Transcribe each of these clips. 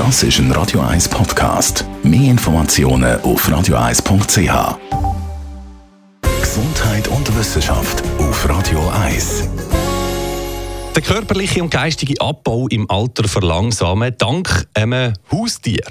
Das ist ein Radio 1 Podcast. Mehr Informationen auf radio1.ch. Gesundheit und Wissenschaft auf Radio 1. Der körperliche und geistige Abbau im Alter verlangsamen dank einem Haustier.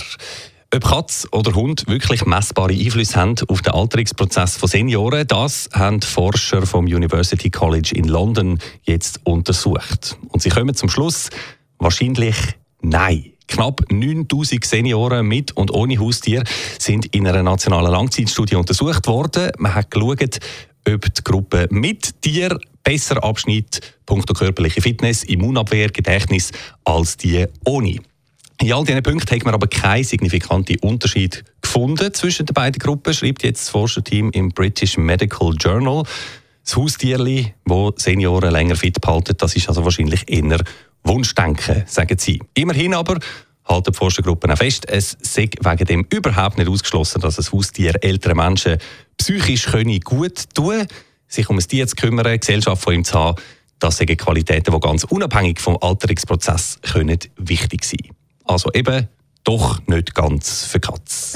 Ob Katz oder Hund wirklich messbare Einflüsse haben auf den Alterungsprozess von Senioren, das haben Forscher vom University College in London jetzt untersucht. Und sie kommen zum Schluss, wahrscheinlich nein. Knapp 9000 Senioren mit und ohne Haustier sind in einer nationalen Langzeitstudie untersucht worden. Man hat geschaut, ob die Gruppe mit Tier besser abschnitt, punkto körperliche Fitness, Immunabwehr, Gedächtnis, als die ohne. In all diesen Punkten hat man aber keinen signifikanten Unterschied gefunden zwischen den beiden Gruppen, schreibt jetzt das Forscherteam im British Medical Journal. Das Haustierli, das Senioren länger fit behalten, das ist also wahrscheinlich eher Wunschdenken, sagen sie. Immerhin aber halten die Forschergruppen auch fest, es sei wegen dem überhaupt nicht ausgeschlossen, dass ein Haustier älteren Menschen psychisch können gut tun sich um ein Tier zu kümmern, Gesellschaft von ihm zu haben, das sind Qualitäten, die ganz unabhängig vom Alterungsprozess können wichtig sein Also eben doch nicht ganz für Katz.